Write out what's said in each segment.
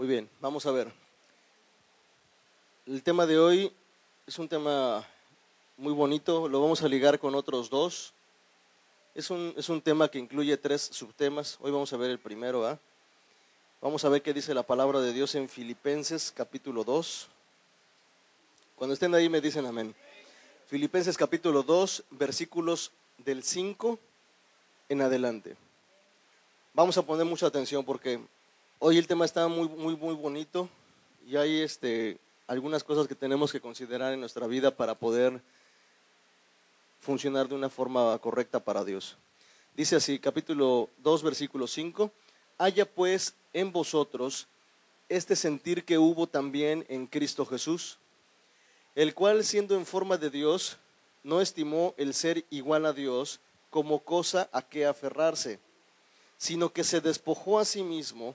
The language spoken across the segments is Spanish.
Muy bien, vamos a ver. El tema de hoy es un tema muy bonito, lo vamos a ligar con otros dos. Es un, es un tema que incluye tres subtemas. Hoy vamos a ver el primero. ¿ah? Vamos a ver qué dice la palabra de Dios en Filipenses capítulo 2. Cuando estén ahí me dicen amén. Filipenses capítulo 2, versículos del 5 en adelante. Vamos a poner mucha atención porque hoy el tema está muy, muy, muy bonito y hay este, algunas cosas que tenemos que considerar en nuestra vida para poder funcionar de una forma correcta para Dios. Dice así, capítulo 2, versículo 5, haya pues en vosotros este sentir que hubo también en Cristo Jesús, el cual siendo en forma de Dios, no estimó el ser igual a Dios como cosa a que aferrarse, sino que se despojó a sí mismo,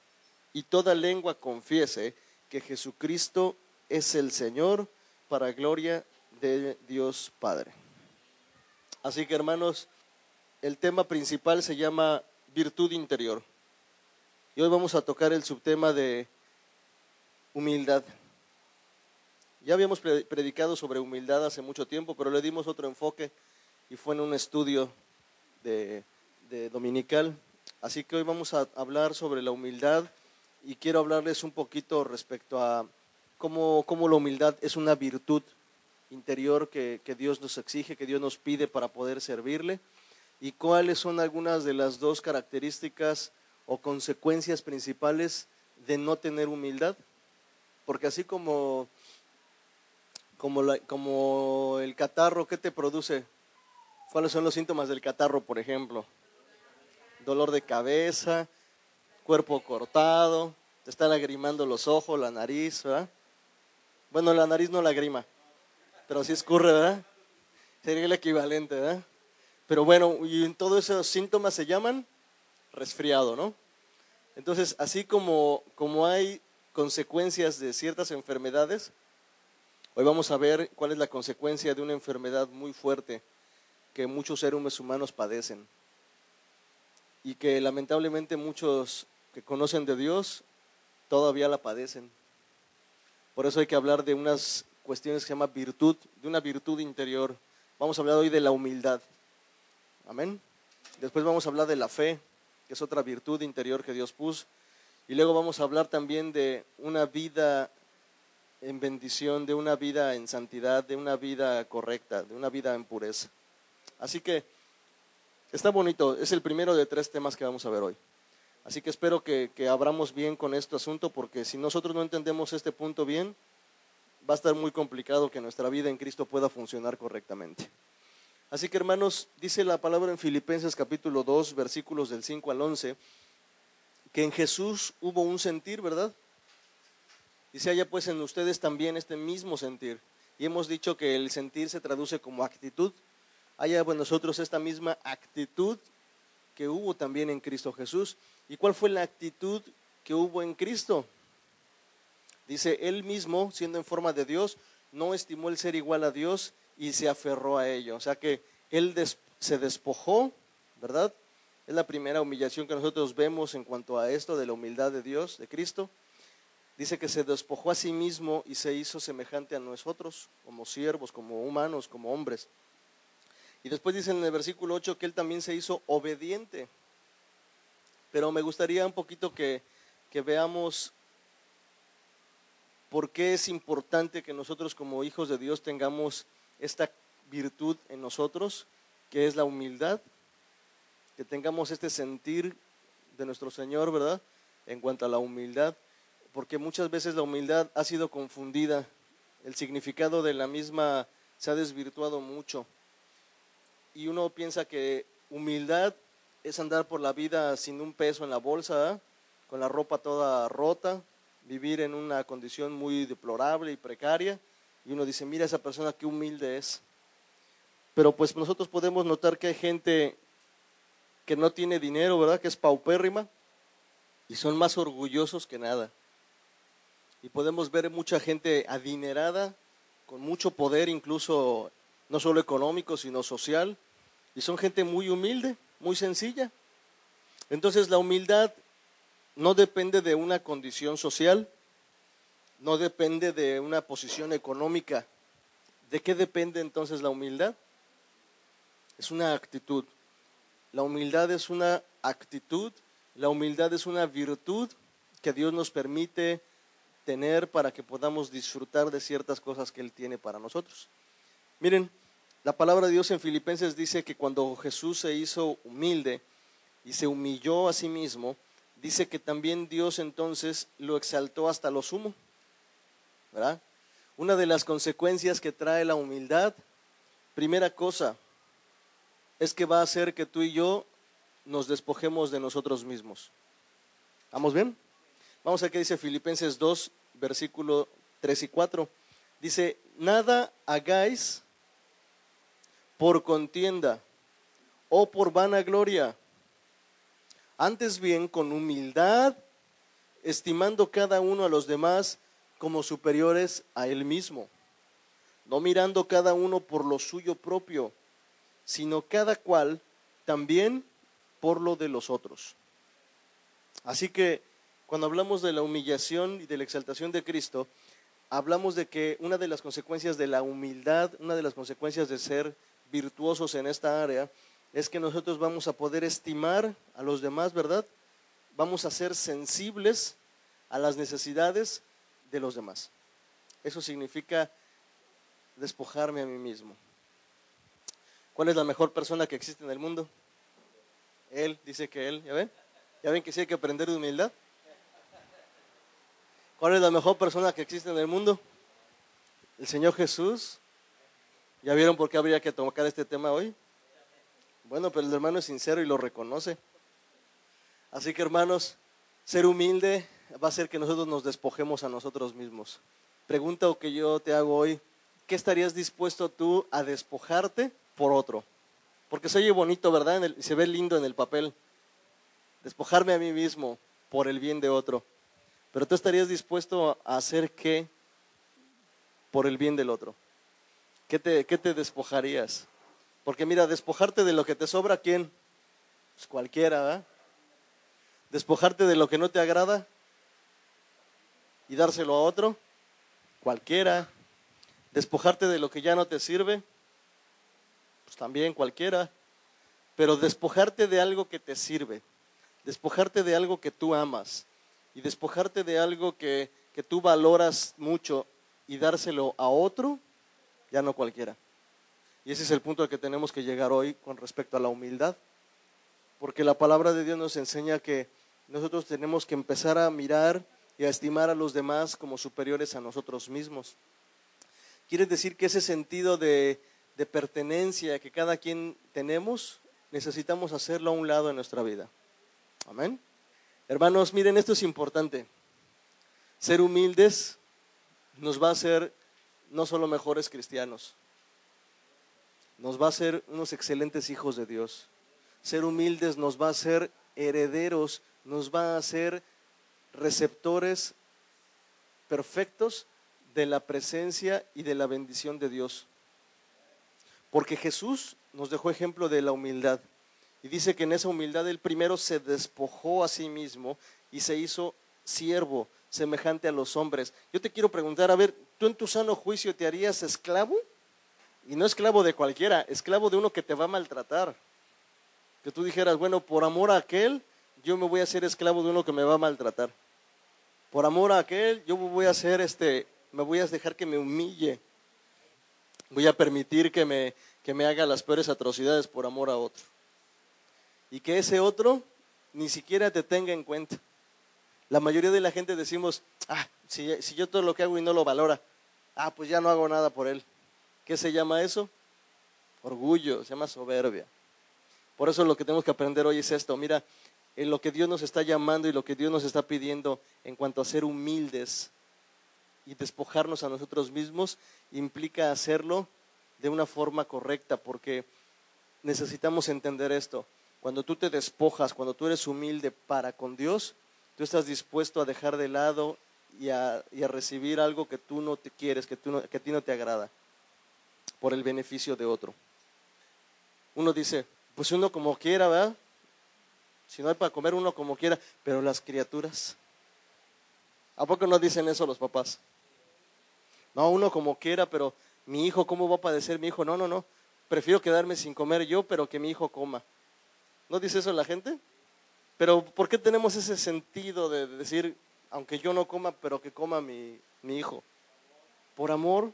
y toda lengua confiese que Jesucristo es el Señor para gloria de Dios Padre. Así que hermanos, el tema principal se llama virtud interior. Y hoy vamos a tocar el subtema de humildad. Ya habíamos predicado sobre humildad hace mucho tiempo, pero le dimos otro enfoque y fue en un estudio de, dominical. Así que hoy vamos a hablar sobre la humildad y quiero hablarles un poquito respecto a cómo, cómo la humildad es una virtud interior que, Dios nos exige, que Dios nos pide para poder servirle y cuáles son algunas de las dos características o consecuencias principales de no tener humildad. Porque así como, como, como el catarro, ¿qué te produce? ¿Cuáles son los síntomas del catarro, por ejemplo? Dolor de cabeza, cuerpo cortado, te está lagrimando los ojos, la nariz, ¿verdad? Bueno, la nariz no lagrima, pero sí escurre, ¿verdad? Sería el equivalente, ¿verdad? Pero bueno, y todos esos síntomas se llaman resfriado, ¿no? Entonces, así como, como hay consecuencias de ciertas enfermedades, hoy vamos a ver cuál es la consecuencia de una enfermedad muy fuerte que muchos seres humanos padecen y que lamentablemente muchos que conocen de Dios todavía la padecen. Por eso hay que hablar de unas cuestiones que se llama virtud, de una virtud interior. Vamos a hablar hoy de la humildad. Amén. Después vamos a hablar de la fe, que es otra virtud interior que Dios puso. Y luego vamos a hablar también de una vida en bendición, de una vida en santidad, de una vida correcta, de una vida en pureza. Así que está bonito, es el primero de tres temas que vamos a ver hoy. Así que espero que, que abramos bien con este asunto, porque si nosotros no entendemos este punto bien, va a estar muy complicado que nuestra vida en Cristo pueda funcionar correctamente. Así que hermanos, dice la palabra en Filipenses capítulo 2, versículos del 5 al 11, que en Jesús hubo un sentir, ¿verdad? Dice haya pues en ustedes también este mismo sentir. Y hemos dicho que el sentir se traduce como actitud. Haya en nosotros esta misma actitud que hubo también en Cristo Jesús. ¿Y cuál fue la actitud que hubo en Cristo? Dice, él mismo, siendo en forma de Dios, no estimó el ser igual a Dios y se aferró a ello. O sea que él se despojó, ¿verdad? Es la primera humillación que nosotros vemos en cuanto a esto de la humildad de Dios, de Cristo. Dice que se despojó a sí mismo y se hizo semejante a nosotros, como siervos, como humanos, como hombres. Y después dice en el versículo 8 que él también se hizo obediente. Pero me gustaría un poquito que, que veamos por qué es importante que nosotros como hijos de Dios tengamos esta virtud en nosotros, que es la humildad, que tengamos este sentir de nuestro Señor, ¿verdad? En cuanto a la humildad, porque muchas veces la humildad ha sido confundida, el significado de la misma se ha desvirtuado mucho. Y uno piensa que humildad es andar por la vida sin un peso en la bolsa, con la ropa toda rota, vivir en una condición muy deplorable y precaria, y uno dice, mira esa persona qué humilde es. Pero pues nosotros podemos notar que hay gente que no tiene dinero, ¿verdad? Que es paupérrima, y son más orgullosos que nada. Y podemos ver mucha gente adinerada, con mucho poder, incluso no solo económico, sino social, y son gente muy humilde, muy sencilla. Entonces la humildad no depende de una condición social, no depende de una posición económica. ¿De qué depende entonces la humildad? Es una actitud. La humildad es una actitud, la humildad es una virtud que Dios nos permite tener para que podamos disfrutar de ciertas cosas que Él tiene para nosotros. Miren, la palabra de Dios en Filipenses dice que cuando Jesús se hizo humilde y se humilló a sí mismo, dice que también Dios entonces lo exaltó hasta lo sumo. ¿Verdad? Una de las consecuencias que trae la humildad, primera cosa, es que va a hacer que tú y yo nos despojemos de nosotros mismos. ¿Vamos bien? Vamos a qué dice Filipenses 2, versículo 3 y 4. Dice, nada hagáis por contienda o por vanagloria. Antes bien, con humildad, estimando cada uno a los demás como superiores a él mismo, no mirando cada uno por lo suyo propio, sino cada cual también por lo de los otros. Así que cuando hablamos de la humillación y de la exaltación de Cristo, hablamos de que una de las consecuencias de la humildad, una de las consecuencias de ser virtuosos en esta área es que nosotros vamos a poder estimar a los demás, ¿verdad? Vamos a ser sensibles a las necesidades de los demás. Eso significa despojarme a mí mismo. ¿Cuál es la mejor persona que existe en el mundo? Él, dice que él, ¿ya ven? ¿Ya ven que sí hay que aprender de humildad? ¿Cuál es la mejor persona que existe en el mundo? El Señor Jesús, ¿Ya vieron por qué habría que tocar este tema hoy? Bueno, pero el hermano es sincero y lo reconoce. Así que hermanos, ser humilde va a hacer que nosotros nos despojemos a nosotros mismos. Pregunta o que yo te hago hoy, ¿qué estarías dispuesto tú a despojarte por otro? Porque se oye bonito, ¿verdad? Y se ve lindo en el papel. Despojarme a mí mismo por el bien de otro. Pero tú estarías dispuesto a hacer qué por el bien del otro. ¿Qué te, despojarías? Porque mira, despojarte de lo que te sobra, ¿quién? Pues cualquiera. Despojarte de lo que no te agrada y dárselo a otro, cualquiera. Despojarte de lo que ya no te sirve, pues también cualquiera. Pero despojarte de algo que te sirve, despojarte de algo que tú amas y despojarte de algo que, que tú valoras mucho y dárselo a otro, ya no cualquiera. Y ese es el punto al que tenemos que llegar hoy con respecto a la humildad, porque la palabra de Dios nos enseña que nosotros tenemos que empezar a mirar y a estimar a los demás como superiores a nosotros mismos. Quiere decir que ese sentido de, de pertenencia que cada quien tenemos, necesitamos hacerlo a un lado en nuestra vida. Amén. Hermanos, miren, esto es importante. Ser humildes nos va a hacer no solo mejores cristianos, nos va a hacer unos excelentes hijos de Dios. Ser humildes nos va a hacer herederos, nos va a hacer receptores perfectos de la presencia y de la bendición de Dios. Porque Jesús nos dejó ejemplo de la humildad. Y dice que en esa humildad el primero se despojó a sí mismo y se hizo siervo, semejante a los hombres. Yo te quiero preguntar, a ver, ¿tú en tu sano juicio te harías esclavo? Y no esclavo de cualquiera, esclavo de uno que te va a maltratar. Que tú dijeras, bueno, por amor a aquel, yo me voy a hacer esclavo de uno que me va a maltratar. Por amor a aquel, yo voy a hacer este, me voy a dejar que me humille. Voy a permitir que me, que me haga las peores atrocidades por amor a otro. Y que ese otro ni siquiera te tenga en cuenta. La mayoría de la gente decimos, ah, si, yo todo lo que hago y no lo valora, ah, pues ya no hago nada por él. ¿Qué se llama eso? Orgullo, se llama soberbia. Por eso lo que tenemos que aprender hoy es esto. Mira, en lo que Dios nos está llamando y lo que Dios nos está pidiendo en cuanto a ser humildes y despojarnos a nosotros mismos, implica hacerlo de una forma correcta, porque necesitamos entender esto. Cuando tú te despojas, cuando tú eres humilde para con Dios, tú estás dispuesto a dejar de lado y a, recibir algo que tú no te quieres, que, tú que a ti no te agrada, por el beneficio de otro. Uno dice, pues uno como quiera, ¿verdad? Si no hay para comer, uno como quiera, pero las criaturas. ¿A poco no dicen eso los papás? No, uno como quiera, pero mi hijo, ¿cómo va a padecer mi hijo? No, no, no. Prefiero quedarme sin comer yo, pero que mi hijo coma. ¿No dice eso la gente? Pero ¿por qué tenemos ese sentido de decir, aunque yo no coma, pero que coma mi, mi hijo? Por amor,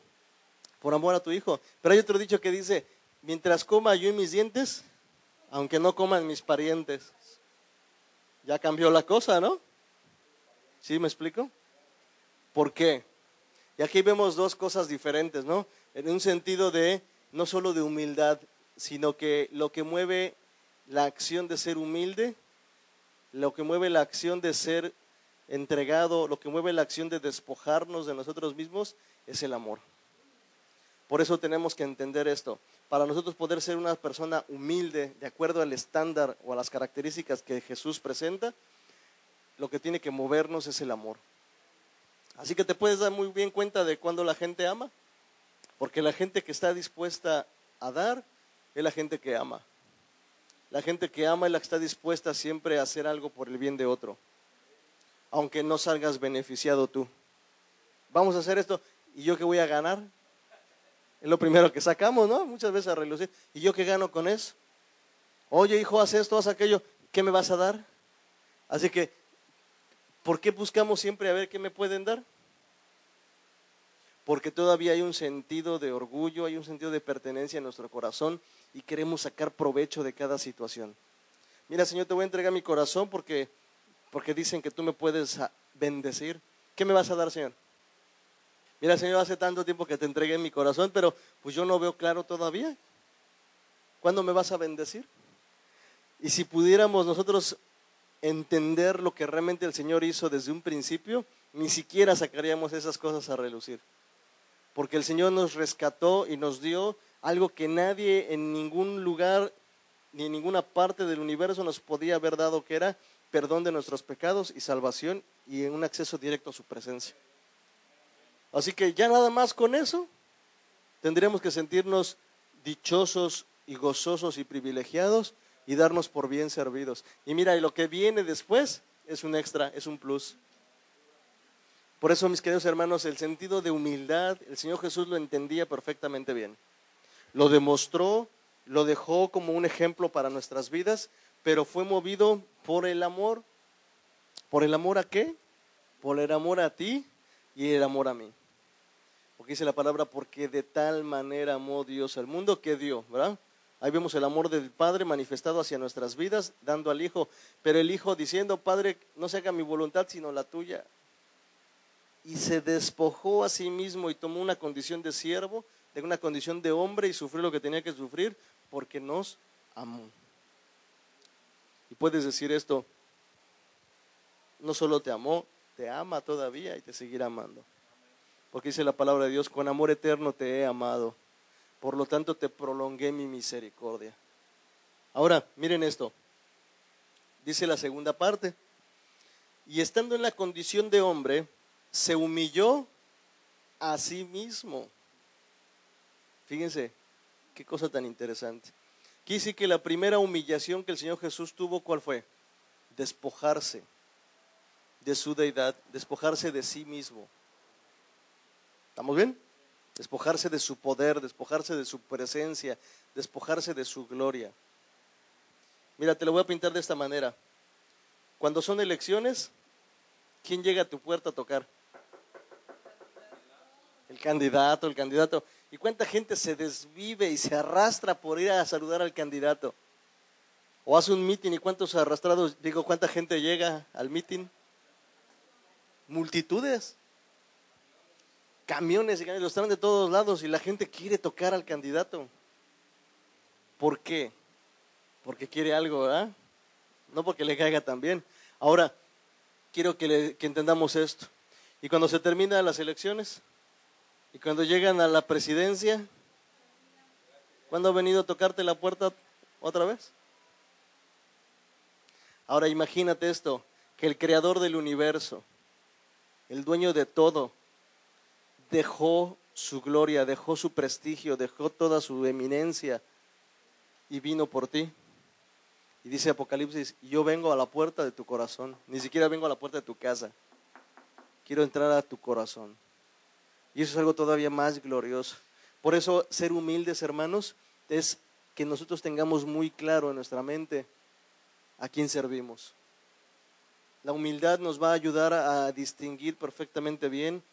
por amor a tu hijo. Pero hay otro dicho que dice, mientras coma yo y mis dientes, aunque no coman mis parientes. Ya cambió la cosa, ¿no? ¿Sí me explico? ¿Por qué? Y aquí vemos dos cosas diferentes, ¿no? En un sentido de, no solo de humildad, sino que lo que mueve la acción de ser humilde, lo que mueve la acción de ser entregado, lo que mueve la acción de despojarnos de nosotros mismos, es el amor. Por eso tenemos que entender esto. Para nosotros poder ser una persona humilde, de acuerdo al estándar o a las características que Jesús presenta, lo que tiene que movernos es el amor. Así que te puedes dar muy bien cuenta de cuando la gente ama, porque la gente que está dispuesta a dar es la gente que ama. La gente que ama es la que está dispuesta siempre a hacer algo por el bien de otro, aunque no salgas beneficiado tú. Vamos a hacer esto, ¿y yo qué voy a ganar? Es lo primero que sacamos, ¿no? Muchas veces a relucir. ¿Y yo qué gano con eso? Oye, hijo, haz esto, haz aquello. ¿Qué me vas a dar? Así que, ¿por qué buscamos siempre a ver qué me pueden dar? Porque todavía hay un sentido de orgullo, hay un sentido de pertenencia en nuestro corazón y queremos sacar provecho de cada situación. Mira, Señor, te voy a entregar mi corazón porque, porque dicen que tú me puedes bendecir. ¿Qué me vas a dar, Señor? Mira, Señor, hace tanto tiempo que te entregué mi corazón, pero pues yo no veo claro todavía. ¿Cuándo me vas a bendecir? Y si pudiéramos nosotros entender lo que realmente el Señor hizo desde un principio, ni siquiera sacaríamos esas cosas a relucir. Porque el Señor nos rescató y nos dio algo que nadie en ningún lugar ni en ninguna parte del universo nos podía haber dado, que era perdón de nuestros pecados y salvación y un acceso directo a su presencia. Así que ya nada más con eso tendríamos que sentirnos dichosos y gozosos y privilegiados y darnos por bien servidos. Y mira, y lo que viene después es un extra, es un plus. Por eso, mis queridos hermanos, el sentido de humildad, el Señor Jesús lo entendía perfectamente bien. Lo demostró, lo dejó como un ejemplo para nuestras vidas, pero fue movido por el amor. ¿Por el amor a qué? Por el amor a ti y el amor a mí. Porque dice la palabra, porque de tal manera amó Dios al mundo que dio, ¿verdad? Ahí vemos el amor del Padre manifestado hacia nuestras vidas, dando al Hijo, pero el Hijo diciendo, Padre, no se haga mi voluntad, sino la tuya. Y se despojó a sí mismo y tomó una condición de siervo, de una condición de hombre y sufrió lo que tenía que sufrir porque nos amó. Y puedes decir esto, no solo te amó, te ama todavía y te seguirá amando. Porque dice la palabra de Dios, con amor eterno te he amado, por lo tanto te prolongué mi misericordia. Ahora, miren esto, dice la segunda parte, y estando en la condición de hombre, se humilló a sí mismo. Fíjense, qué cosa tan interesante. Quise que la primera humillación que el Señor Jesús tuvo, ¿cuál fue? Despojarse de su deidad, despojarse de sí mismo. ¿Estamos bien? Despojarse de su poder, despojarse de su presencia, despojarse de su gloria. Mira, te lo voy a pintar de esta manera. Cuando son elecciones, ¿quién llega a tu puerta a tocar? El candidato, el candidato. ¿Y cuánta gente se desvive y se arrastra por ir a saludar al candidato? O hace un mitin y cuántos arrastrados, digo, cuánta gente llega al mitin? Multitudes. Camiones y los traen de todos lados y la gente quiere tocar al candidato. ¿Por qué? Porque quiere algo, ¿verdad? no porque le caiga tan bien. Ahora, quiero que, que entendamos esto. Y cuando se terminan las elecciones, y cuando llegan a la presidencia, ¿cuándo ha venido a tocarte la puerta otra vez? Ahora imagínate esto, que el creador del universo, el dueño de todo, dejó su gloria, dejó su prestigio, dejó toda su eminencia y vino por ti. Y dice Apocalipsis, yo vengo a la puerta de tu corazón, ni siquiera vengo a la puerta de tu casa, quiero entrar a tu corazón. Y eso es algo todavía más glorioso. Por eso ser humildes, hermanos, es que nosotros tengamos muy claro en nuestra mente a quién servimos. La humildad nos va a ayudar a distinguir perfectamente bien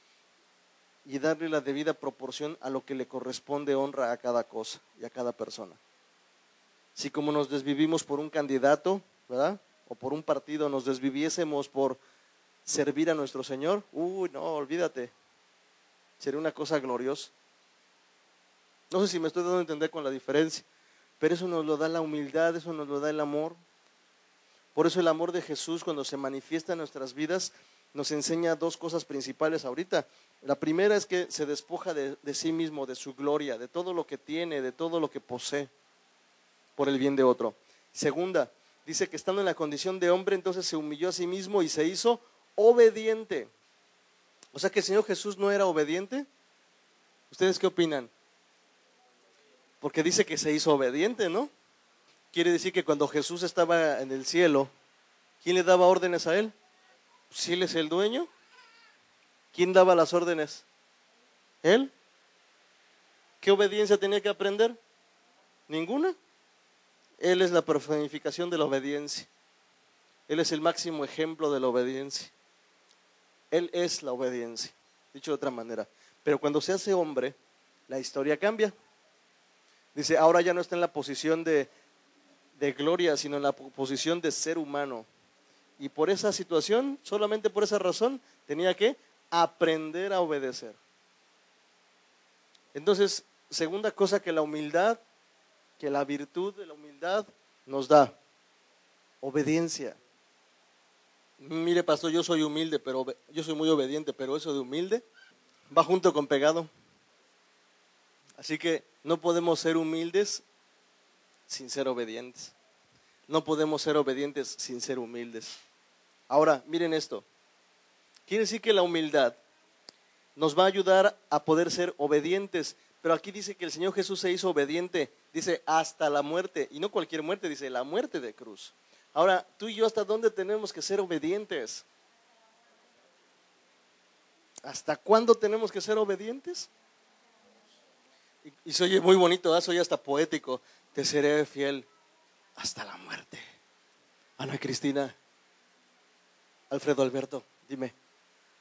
y darle la debida proporción a lo que le corresponde honra a cada cosa y a cada persona. Si como nos desvivimos por un candidato, ¿verdad? O por un partido nos desviviésemos por servir a nuestro Señor, uy, no, olvídate. Sería una cosa gloriosa. No sé si me estoy dando a entender con la diferencia, pero eso nos lo da la humildad, eso nos lo da el amor. Por eso el amor de Jesús cuando se manifiesta en nuestras vidas nos enseña dos cosas principales ahorita. La primera es que se despoja de, sí mismo, de su gloria, de todo lo que tiene, de todo lo que posee, por el bien de otro. Segunda, dice que estando en la condición de hombre, entonces se humilló a sí mismo y se hizo obediente. O sea que el Señor Jesús no era obediente. ¿Ustedes qué opinan? Porque dice que se hizo obediente, ¿no? Quiere decir que cuando Jesús estaba en el cielo, ¿quién le daba órdenes a él? Si él es el dueño. ¿Quién daba las órdenes? Él. ¿Qué obediencia tenía que aprender? Ninguna. Él es la personificación de la obediencia. Él es el máximo ejemplo de la obediencia. Él es la obediencia, dicho de otra manera. Pero cuando se hace hombre, la historia cambia. Dice, ahora ya no está en la posición de de gloria, sino en la posición de ser humano. Y por esa situación, solamente por esa razón, tenía que aprender a obedecer. Entonces, segunda cosa que la humildad, que la virtud de la humildad nos da, obediencia. Mire, pastor, yo soy humilde, pero yo soy muy obediente, pero eso de humilde va junto con pegado. Así que no podemos ser humildes sin ser obedientes. No podemos ser obedientes sin ser humildes. Ahora, miren esto. Quiere decir que la humildad nos va a ayudar a poder ser obedientes. Pero aquí dice que el Señor Jesús se hizo obediente, dice hasta la muerte, y no cualquier muerte, dice la muerte de cruz. Ahora, tú y yo, ¿hasta dónde tenemos que ser obedientes? ¿Hasta cuándo tenemos que ser obedientes? Y, se oye muy bonito, ¿eh? soy hasta poético te seré fiel hasta la muerte. Ana Cristina, Alfredo Alberto, dime,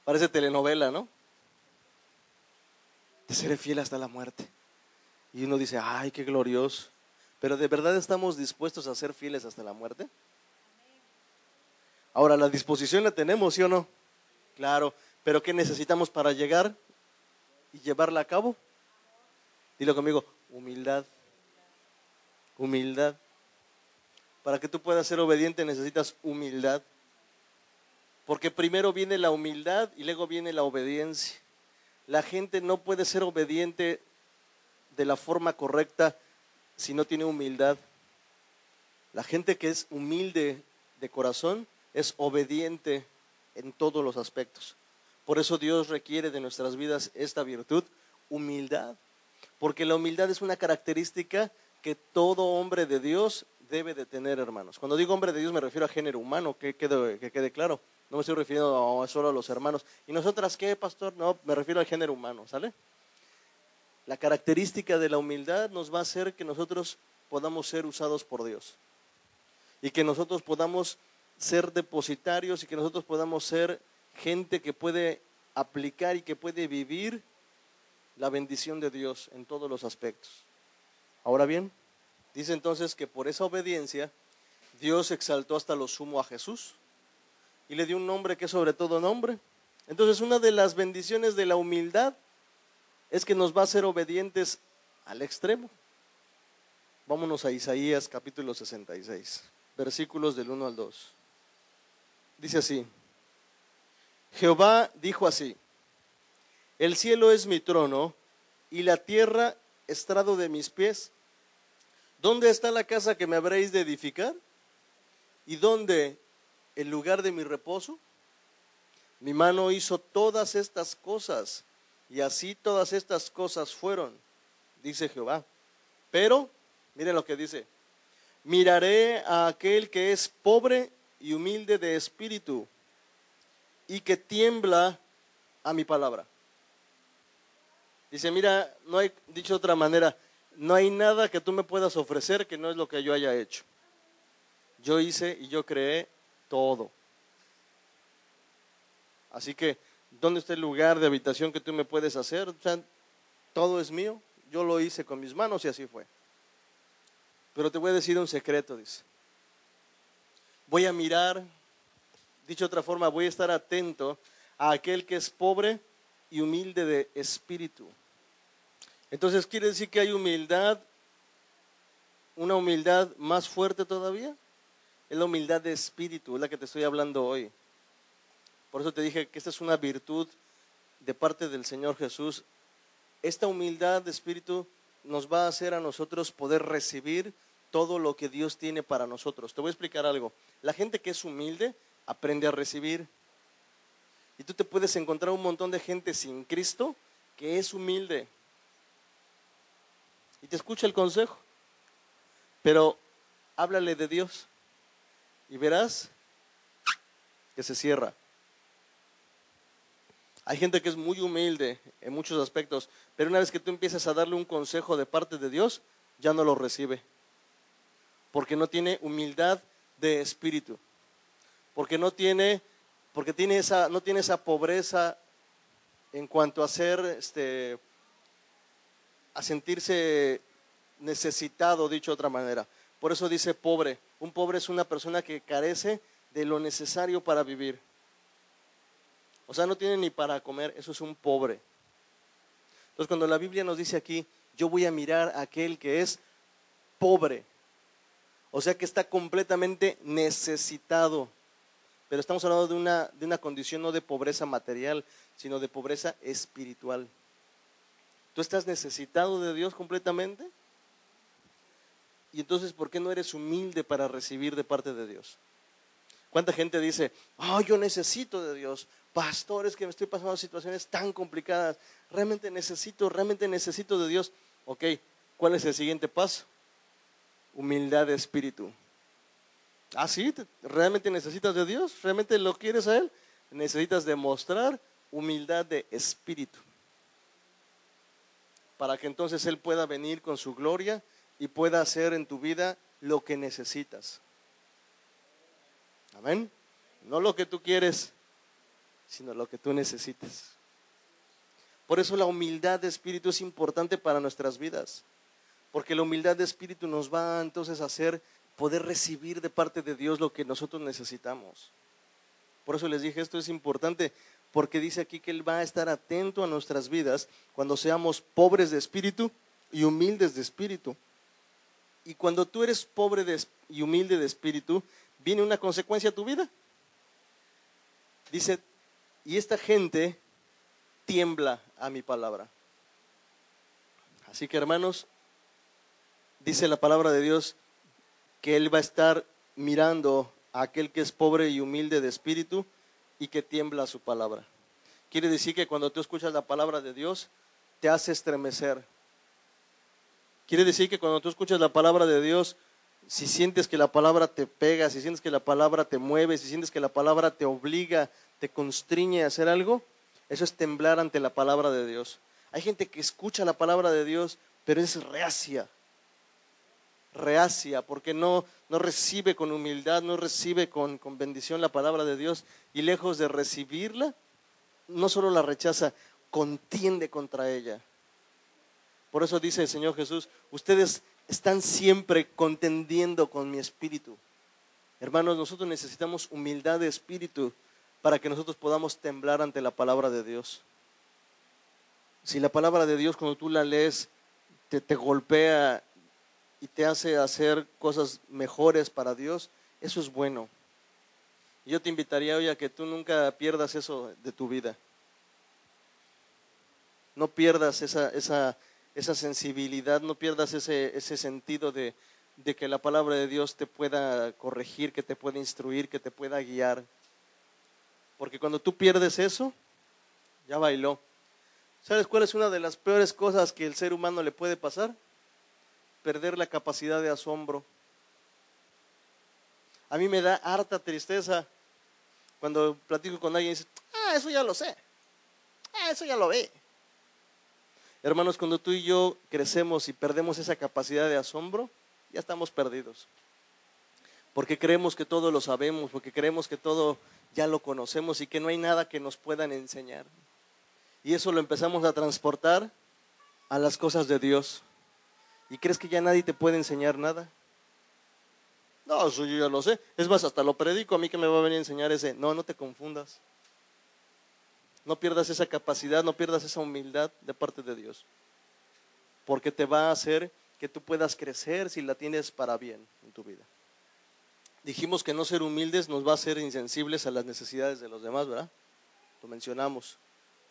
parece telenovela, ¿no? Te seré fiel hasta la muerte. Y uno dice, ay, qué glorioso. Pero ¿de verdad estamos dispuestos a ser fieles hasta la muerte? Ahora, la disposición la tenemos, ¿sí o no? Claro, pero ¿qué necesitamos para llegar y llevarla a cabo? Dilo conmigo, humildad humildad. Para que tú puedas ser obediente necesitas humildad. Porque primero viene la humildad y luego viene la obediencia. La gente no puede ser obediente de la forma correcta si no tiene humildad. La gente que es humilde de corazón es obediente en todos los aspectos. Por eso Dios requiere de nuestras vidas esta virtud, humildad. Porque la humildad es una característica que todo hombre de Dios debe de tener, hermanos. Cuando digo hombre de Dios me refiero a género humano, que quede, que quede claro. No me estoy refiriendo solo a los hermanos. ¿Y nosotras qué, pastor? No, me refiero al género humano, ¿sale? La característica de la humildad nos va a hacer que nosotros podamos ser usados por Dios. Y que nosotros podamos ser depositarios y que nosotros podamos ser gente que puede aplicar y que puede vivir la bendición de Dios en todos los aspectos. Ahora bien, dice entonces que por esa obediencia Dios exaltó hasta lo sumo a Jesús y le dio un nombre que es sobre todo nombre. Entonces una de las bendiciones de la humildad es que nos va a hacer obedientes al extremo. Vámonos a Isaías capítulo 66. versículos del 1 al 2. Dice así, Jehová dijo así, el cielo es mi trono y la tierra estrado de mis pies. ¿Dónde está la casa que me habréis de edificar? ¿Y dónde el lugar de mi reposo? Mi mano hizo todas estas cosas y así todas estas cosas fueron, dice Jehová. Pero, mire lo que dice, miraré a aquel que es pobre y humilde de espíritu y que tiembla a mi palabra. Dice, mira, no hay, dicho de otra manera, no hay nada que tú me puedas ofrecer que no es lo que yo haya hecho. Yo hice y yo creé todo. Así que, ¿dónde está el lugar de habitación que tú me puedes hacer? O sea, todo es mío. Yo lo hice con mis manos y así fue. Pero te voy a decir un secreto, dice. Voy a mirar, dicho de otra forma, voy a estar atento a aquel que es pobre y humilde de espíritu. Entonces quiere decir que hay humildad, una humildad más fuerte todavía. Es la humildad de espíritu, es la que te estoy hablando hoy. Por eso te dije que esta es una virtud de parte del Señor Jesús. Esta humildad de espíritu nos va a hacer a nosotros poder recibir todo lo que Dios tiene para nosotros. Te voy a explicar algo. La gente que es humilde aprende a recibir. Y tú te puedes encontrar un montón de gente sin Cristo que es humilde y te escucha el consejo. Pero háblale de Dios y verás que se cierra. Hay gente que es muy humilde en muchos aspectos, pero una vez que tú empiezas a darle un consejo de parte de Dios, ya no lo recibe. Porque no tiene humildad de espíritu. Porque no tiene, porque tiene esa, no tiene esa pobreza en cuanto a ser este, a sentirse necesitado, dicho de otra manera. Por eso dice pobre. Un pobre es una persona que carece de lo necesario para vivir. O sea, no tiene ni para comer, eso es un pobre. Entonces, cuando la Biblia nos dice aquí, yo voy a mirar a aquel que es pobre, o sea que está completamente necesitado. Pero estamos hablando de una, de una condición no de pobreza material, sino de pobreza espiritual. ¿Tú estás necesitado de Dios completamente? Y entonces, ¿por qué no eres humilde para recibir de parte de Dios? ¿Cuánta gente dice, oh, yo necesito de Dios? Pastores, que me estoy pasando situaciones tan complicadas. Realmente necesito, realmente necesito de Dios. Ok, ¿cuál es el siguiente paso? Humildad de espíritu. Ah, sí, ¿realmente necesitas de Dios? ¿Realmente lo quieres a Él? Necesitas demostrar humildad de espíritu para que entonces Él pueda venir con su gloria y pueda hacer en tu vida lo que necesitas. Amén. No lo que tú quieres, sino lo que tú necesitas. Por eso la humildad de espíritu es importante para nuestras vidas, porque la humildad de espíritu nos va entonces a hacer poder recibir de parte de Dios lo que nosotros necesitamos. Por eso les dije, esto es importante, porque dice aquí que Él va a estar atento a nuestras vidas cuando seamos pobres de espíritu y humildes de espíritu. Y cuando tú eres pobre y humilde de espíritu, viene una consecuencia a tu vida. Dice, y esta gente tiembla a mi palabra. Así que hermanos, dice la palabra de Dios que Él va a estar mirando a aquel que es pobre y humilde de espíritu y que tiembla su palabra. Quiere decir que cuando tú escuchas la palabra de Dios, te hace estremecer. Quiere decir que cuando tú escuchas la palabra de Dios, si sientes que la palabra te pega, si sientes que la palabra te mueve, si sientes que la palabra te obliga, te constriñe a hacer algo, eso es temblar ante la palabra de Dios. Hay gente que escucha la palabra de Dios, pero es reacia, reacia, porque no, no recibe con humildad, no recibe con, con bendición la palabra de Dios y lejos de recibirla, no solo la rechaza, contiende contra ella. Por eso dice el Señor Jesús, ustedes están siempre contendiendo con mi espíritu. Hermanos, nosotros necesitamos humildad de espíritu para que nosotros podamos temblar ante la palabra de Dios. Si la palabra de Dios cuando tú la lees te, te golpea y te hace hacer cosas mejores para Dios, Eso es bueno. Yo te invitaría hoy a que tú nunca pierdas eso de tu vida. No pierdas esa, esa, esa sensibilidad, no pierdas ese, ese sentido de, de que la palabra de Dios te pueda corregir, que te pueda instruir, que te pueda guiar. Porque cuando tú pierdes eso, ya bailó. ¿Sabes cuál es una de las peores cosas que el ser humano le puede pasar? Perder la capacidad de asombro. A mí me da harta tristeza cuando platico con alguien y dice, ah, eso ya lo sé, ah, eso ya lo ve. Hermanos, cuando tú y yo crecemos y perdemos esa capacidad de asombro, ya estamos perdidos. Porque creemos que todo lo sabemos, porque creemos que todo ya lo conocemos y que no hay nada que nos puedan enseñar. Y eso lo empezamos a transportar a las cosas de Dios. ¿Y crees que ya nadie te puede enseñar nada? No, yo ya lo sé. Es más, hasta lo predico a mí que me va a venir a enseñar ese. No, no te confundas. No pierdas esa capacidad, no pierdas esa humildad de parte de Dios. Porque te va a hacer que tú puedas crecer si la tienes para bien en tu vida. Dijimos que no ser humildes nos va a hacer insensibles a las necesidades de los demás, ¿verdad? Lo mencionamos.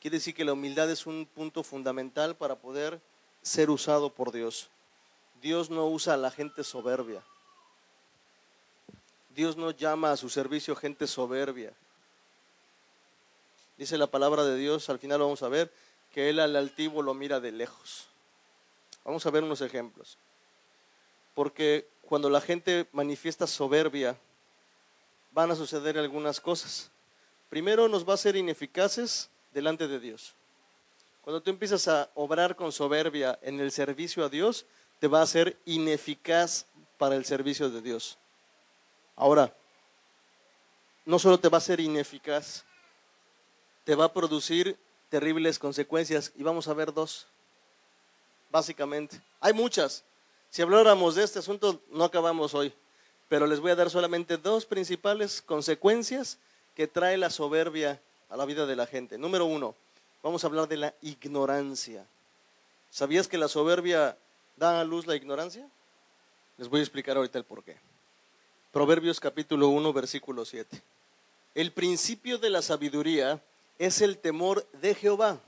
Quiere decir que la humildad es un punto fundamental para poder ser usado por Dios. Dios no usa a la gente soberbia. Dios no llama a su servicio gente soberbia. Dice la palabra de Dios, al final vamos a ver, que Él al altivo lo mira de lejos. Vamos a ver unos ejemplos. Porque cuando la gente manifiesta soberbia, van a suceder algunas cosas. Primero nos va a ser ineficaces delante de Dios. Cuando tú empiezas a obrar con soberbia en el servicio a Dios, te va a ser ineficaz para el servicio de Dios. Ahora, no solo te va a ser ineficaz, te va a producir terribles consecuencias y vamos a ver dos básicamente. Hay muchas. Si habláramos de este asunto, no acabamos hoy. Pero les voy a dar solamente dos principales consecuencias que trae la soberbia a la vida de la gente. Número uno, vamos a hablar de la ignorancia. ¿Sabías que la soberbia da a luz la ignorancia? Les voy a explicar ahorita el por qué. Proverbios capítulo 1, versículo 7. El principio de la sabiduría es el temor de Jehová.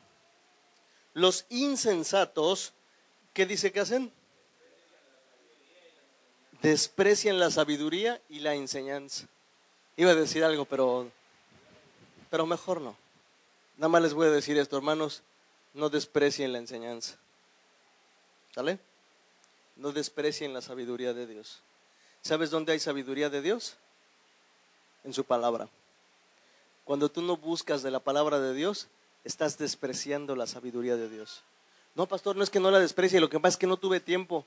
Los insensatos ¿qué dice que hacen? Desprecian la sabiduría y la enseñanza. Iba a decir algo, pero, pero mejor no. Nada más les voy a decir esto, hermanos, no desprecien la enseñanza. ¿Sale? No desprecien la sabiduría de Dios. ¿Sabes dónde hay sabiduría de Dios? En su palabra. Cuando tú no buscas de la palabra de Dios, estás despreciando la sabiduría de Dios. No, pastor, no es que no la desprecie, lo que pasa es que no tuve tiempo.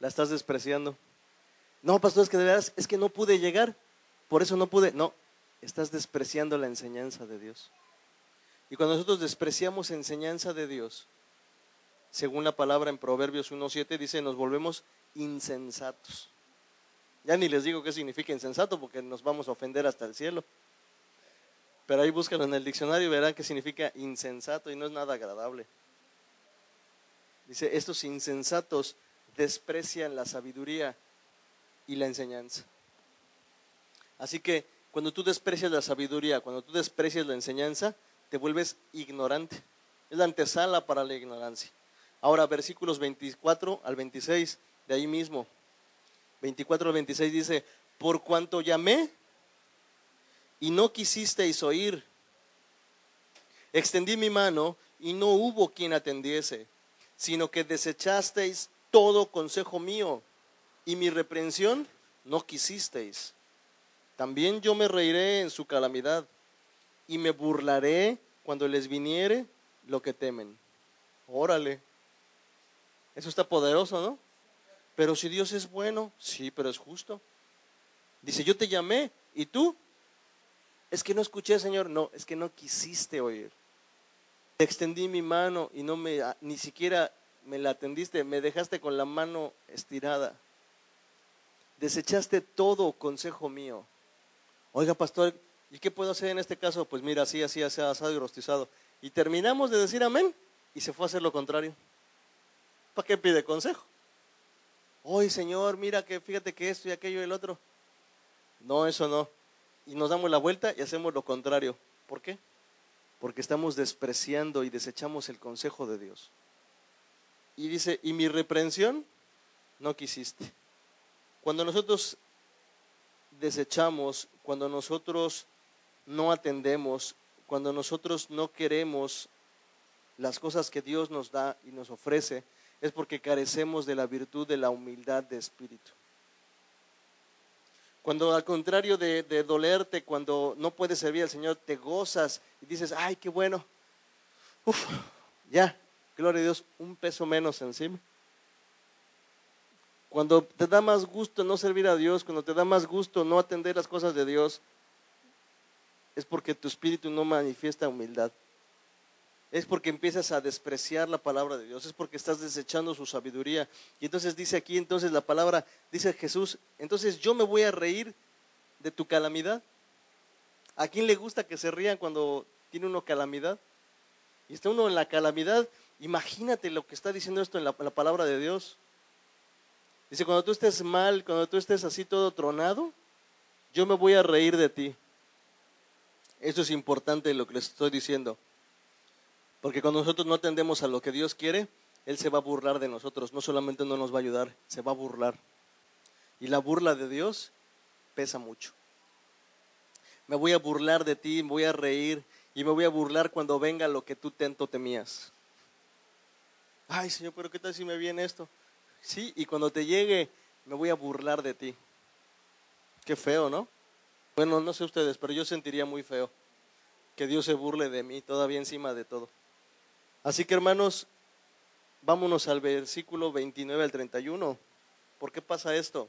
la estás despreciando. No, pastor, es que de verdad es que no pude llegar, por eso no pude. No, estás despreciando la enseñanza de Dios. Y cuando nosotros despreciamos enseñanza de Dios, según la palabra en Proverbios 1.7 dice, nos volvemos insensatos. Ya ni les digo qué significa insensato porque nos vamos a ofender hasta el cielo. Pero ahí búscalo en el diccionario y verán qué significa insensato y no es nada agradable. Dice, estos insensatos desprecian la sabiduría y la enseñanza. Así que cuando tú desprecias la sabiduría, cuando tú desprecias la enseñanza, te vuelves ignorante. Es la antesala para la ignorancia. Ahora, versículos 24 al 26, de ahí mismo. 24 al 26 dice, por cuanto llamé y no quisisteis oír, extendí mi mano y no hubo quien atendiese sino que desechasteis todo consejo mío y mi reprensión no quisisteis. También yo me reiré en su calamidad y me burlaré cuando les viniere lo que temen. Órale. Eso está poderoso, ¿no? Pero si Dios es bueno, sí, pero es justo. Dice, yo te llamé y tú, es que no escuché, Señor, no, es que no quisiste oír extendí mi mano y no me, ah, ni siquiera me la atendiste, me dejaste con la mano estirada. Desechaste todo consejo mío. Oiga, pastor, ¿y qué puedo hacer en este caso? Pues mira, así, así, así, asado y rostizado. Y terminamos de decir amén y se fue a hacer lo contrario. ¿Para qué pide consejo? Oye, Señor, mira que fíjate que esto y aquello y el otro. no, eso no. Y nos damos la vuelta y hacemos lo contrario. ¿Por qué? Porque estamos despreciando y desechamos el consejo de Dios. Y dice, y mi reprensión no quisiste. Cuando nosotros desechamos, cuando nosotros no atendemos, cuando nosotros no queremos las cosas que Dios nos da y nos ofrece, es porque carecemos de la virtud de la humildad de espíritu. Cuando al contrario de, dolerte, cuando no puedes servir al Señor, te gozas y dices, ay, qué bueno. Uf, ya, gloria a Dios, un peso menos encima. Cuando te da más gusto no servir a Dios, cuando te da más gusto no atender las cosas de Dios, es porque tu espíritu no manifiesta humildad. Es porque empiezas a despreciar la palabra de Dios, es porque estás desechando su sabiduría. Y entonces dice aquí, entonces la palabra, dice Jesús, entonces yo me voy a reír de tu calamidad. ¿A quién le gusta que se rían cuando tiene uno calamidad? Y está uno en la calamidad, imagínate lo que está diciendo esto en la, la palabra de Dios. Dice, cuando tú estés mal, cuando tú estés así todo tronado, yo me voy a reír de ti. Eso es importante lo que les estoy diciendo. Porque cuando nosotros no atendemos a lo que Dios quiere, Él se va a burlar de nosotros. No solamente no nos va a ayudar, se va a burlar. Y la burla de Dios pesa mucho. Me voy a burlar de ti, me voy a reír y me voy a burlar cuando venga lo que tú tanto temías. Ay, Señor, pero ¿qué tal si me viene esto? Sí, y cuando te llegue, me voy a burlar de ti. Qué feo, ¿no? Bueno, no sé ustedes, pero yo sentiría muy feo que Dios se burle de mí todavía encima de todo. Así que hermanos, vámonos al versículo 29 al 31. ¿Por qué pasa esto?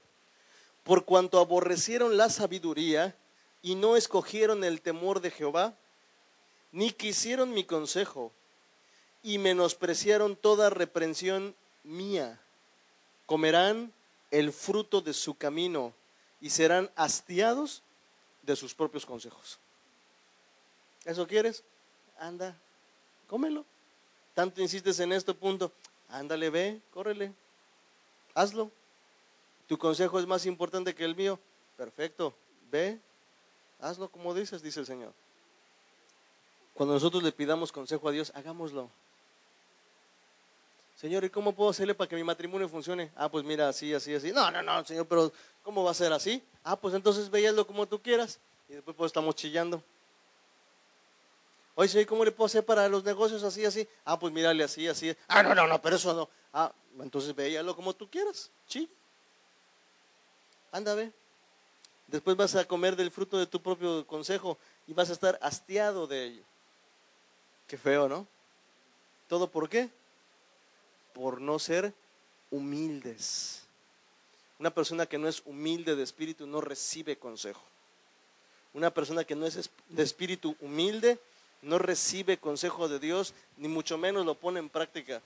Por cuanto aborrecieron la sabiduría y no escogieron el temor de Jehová, ni quisieron mi consejo, y menospreciaron toda reprensión mía, comerán el fruto de su camino y serán hastiados de sus propios consejos. ¿Eso quieres? Anda, cómelo. Tanto insistes en este punto, ándale, ve, córrele, hazlo. Tu consejo es más importante que el mío. Perfecto, ve, hazlo como dices, dice el Señor. Cuando nosotros le pidamos consejo a Dios, hagámoslo. Señor, ¿y cómo puedo hacerle para que mi matrimonio funcione? Ah, pues mira, así, así, así. No, no, no, Señor, pero ¿cómo va a ser así? Ah, pues entonces veíaslo como tú quieras. Y después pues estamos chillando. Oye, ¿cómo le puedo hacer para los negocios así, así? Ah, pues mírale así, así. Ah, no, no, no, pero eso no. Ah, entonces véalo como tú quieras. Sí. Anda, ve. Después vas a comer del fruto de tu propio consejo y vas a estar hastiado de ello. Qué feo, ¿no? ¿Todo por qué? Por no ser humildes. Una persona que no es humilde de espíritu no recibe consejo. Una persona que no es de espíritu humilde no recibe consejo de Dios, ni mucho menos lo pone en práctica,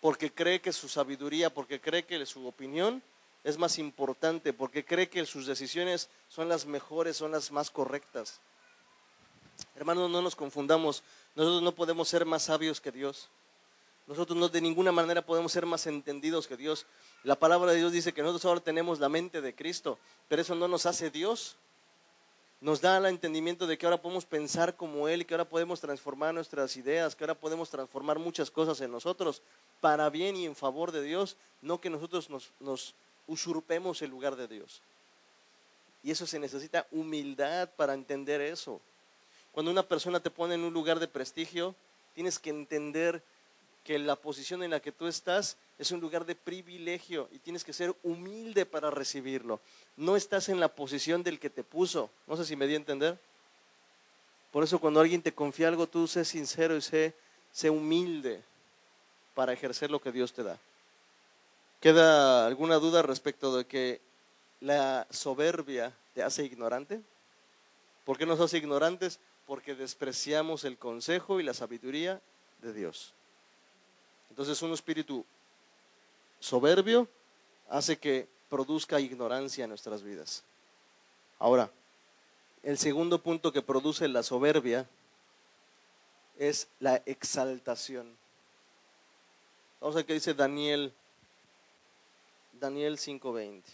porque cree que su sabiduría, porque cree que su opinión es más importante, porque cree que sus decisiones son las mejores, son las más correctas. Hermanos, no nos confundamos, nosotros no podemos ser más sabios que Dios. Nosotros no de ninguna manera podemos ser más entendidos que Dios. La palabra de Dios dice que nosotros ahora tenemos la mente de Cristo, pero eso no nos hace Dios nos da el entendimiento de que ahora podemos pensar como Él, que ahora podemos transformar nuestras ideas, que ahora podemos transformar muchas cosas en nosotros para bien y en favor de Dios, no que nosotros nos, nos usurpemos el lugar de Dios. Y eso se necesita humildad para entender eso. Cuando una persona te pone en un lugar de prestigio, tienes que entender que la posición en la que tú estás es un lugar de privilegio y tienes que ser humilde para recibirlo. No estás en la posición del que te puso. No sé si me di a entender. Por eso cuando alguien te confía algo, tú sé sincero y sé, sé humilde para ejercer lo que Dios te da. ¿Queda alguna duda respecto de que la soberbia te hace ignorante? ¿Por qué nos hace ignorantes? Porque despreciamos el consejo y la sabiduría de Dios. Entonces un espíritu soberbio hace que produzca ignorancia en nuestras vidas. Ahora, el segundo punto que produce la soberbia es la exaltación. Vamos a ver qué dice Daniel, Daniel 5.20.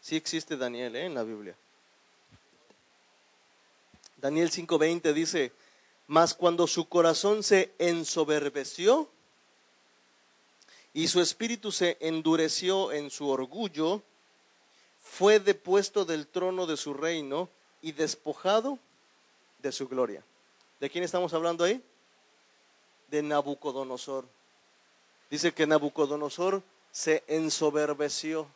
Sí existe Daniel ¿eh? en la Biblia. Daniel 5:20 dice, mas cuando su corazón se ensoberbeció y su espíritu se endureció en su orgullo, fue depuesto del trono de su reino y despojado de su gloria. ¿De quién estamos hablando ahí? De Nabucodonosor. Dice que Nabucodonosor se ensoberbeció.